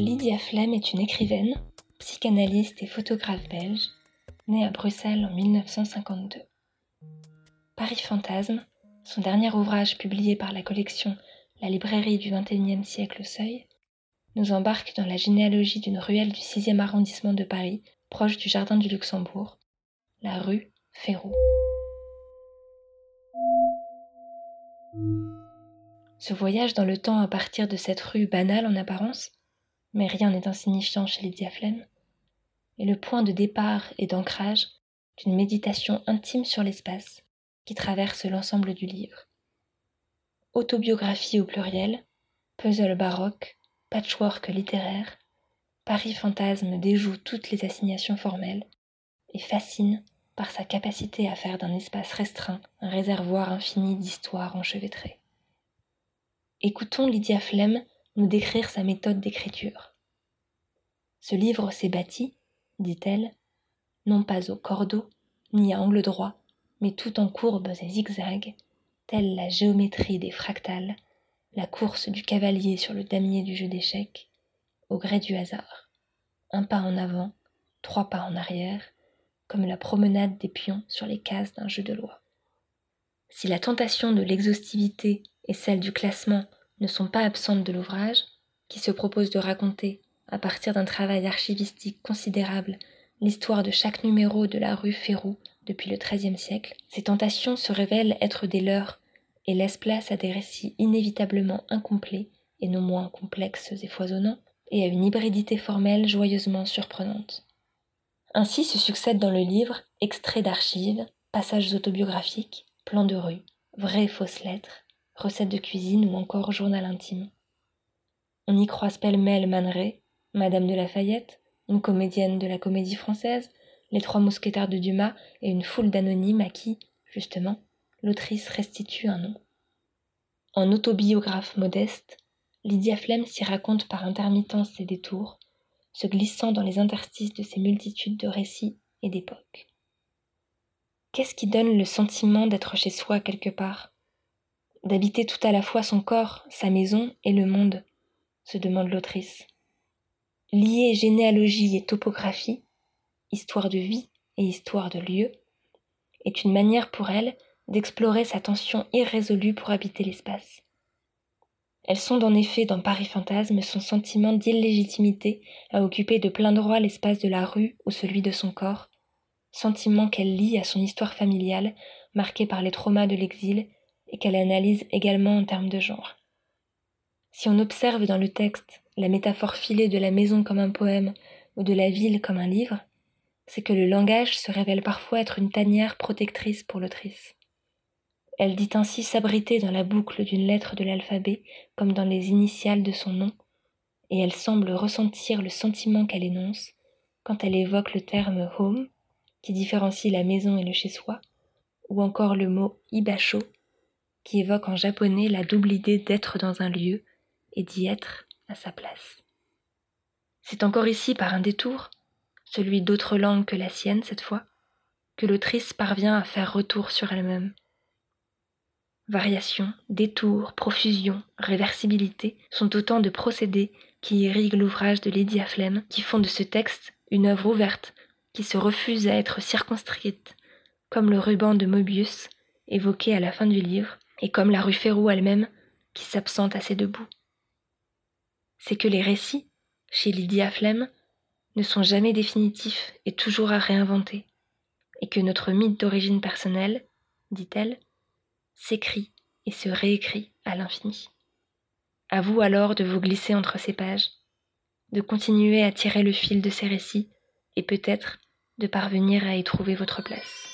Lydia Flem est une écrivaine, psychanalyste et photographe belge, née à Bruxelles en 1952. Paris Fantasme, son dernier ouvrage publié par la collection La librairie du XXIe siècle au Seuil, nous embarque dans la généalogie d'une ruelle du 6e arrondissement de Paris, proche du Jardin du Luxembourg, la rue Férou. Ce voyage dans le temps à partir de cette rue banale en apparence, mais rien n'est insignifiant chez les diaflèmes, est le point de départ et d'ancrage d'une méditation intime sur l'espace qui traverse l'ensemble du livre. Autobiographie au pluriel, puzzle baroque, patchwork littéraire, Paris Fantasme déjoue toutes les assignations formelles et fascine par sa capacité à faire d'un espace restreint un réservoir infini d'histoires enchevêtrées. Écoutons Lydia Flem nous décrire sa méthode d'écriture. Ce livre s'est bâti, dit-elle, non pas au cordeau, ni à angle droit, mais tout en courbes et zigzags, telle la géométrie des fractales, la course du cavalier sur le damier du jeu d'échecs, au gré du hasard. Un pas en avant, trois pas en arrière, comme la promenade des pions sur les cases d'un jeu de loi. Si la tentation de l'exhaustivité et celle du classement ne sont pas absentes de l'ouvrage, qui se propose de raconter, à partir d'un travail archivistique considérable, l'histoire de chaque numéro de la rue Férou depuis le XIIIe siècle, ces tentations se révèlent être des leurs et laissent place à des récits inévitablement incomplets et non moins complexes et foisonnants, et à une hybridité formelle joyeusement surprenante. Ainsi se succèdent dans le livre extraits d'archives, passages autobiographiques, plans de rue, vraies fausses lettres, recettes de cuisine ou encore journal intime. On y croise pêle-mêle Man Madame de Lafayette, une comédienne de la comédie française, les trois mousquetaires de Dumas et une foule d'anonymes à qui, justement, l'autrice restitue un nom. En autobiographe modeste, Lydia Flem s'y raconte par intermittence et détours, se glissant dans les interstices de ces multitudes de récits et d'époques. Qu'est-ce qui donne le sentiment d'être chez soi quelque part? D'habiter tout à la fois son corps, sa maison et le monde se demande l'autrice. Lier généalogie et topographie, histoire de vie et histoire de lieu, est une manière pour elle d'explorer sa tension irrésolue pour habiter l'espace. Elle sonde en effet dans Paris Fantasme son sentiment d'illégitimité à occuper de plein droit l'espace de la rue ou celui de son corps, sentiment qu'elle lie à son histoire familiale, marquée par les traumas de l'exil, et qu'elle analyse également en termes de genre. Si on observe dans le texte la métaphore filée de la maison comme un poème ou de la ville comme un livre, c'est que le langage se révèle parfois être une tanière protectrice pour l'autrice. Elle dit ainsi s'abriter dans la boucle d'une lettre de l'alphabet comme dans les initiales de son nom, et elle semble ressentir le sentiment qu'elle énonce quand elle évoque le terme home, qui différencie la maison et le chez-soi, ou encore le mot ibacho, qui évoque en japonais la double idée d'être dans un lieu et d'y être à sa place. C'est encore ici par un détour, celui d'autres langues que la sienne cette fois, que l'autrice parvient à faire retour sur elle-même Variation, détour, profusion, réversibilité sont autant de procédés qui irriguent l'ouvrage de Lady Flem, qui font de ce texte une œuvre ouverte, qui se refuse à être circonscrite, comme le ruban de Mobius, évoqué à la fin du livre, et comme la rue Férou elle-même, qui s'absente à ses deux. C'est que les récits, chez Lydia Flem, ne sont jamais définitifs et toujours à réinventer, et que notre mythe d'origine personnelle, dit-elle, s'écrit et se réécrit à l'infini. À vous alors de vous glisser entre ces pages, de continuer à tirer le fil de ces récits et peut-être de parvenir à y trouver votre place.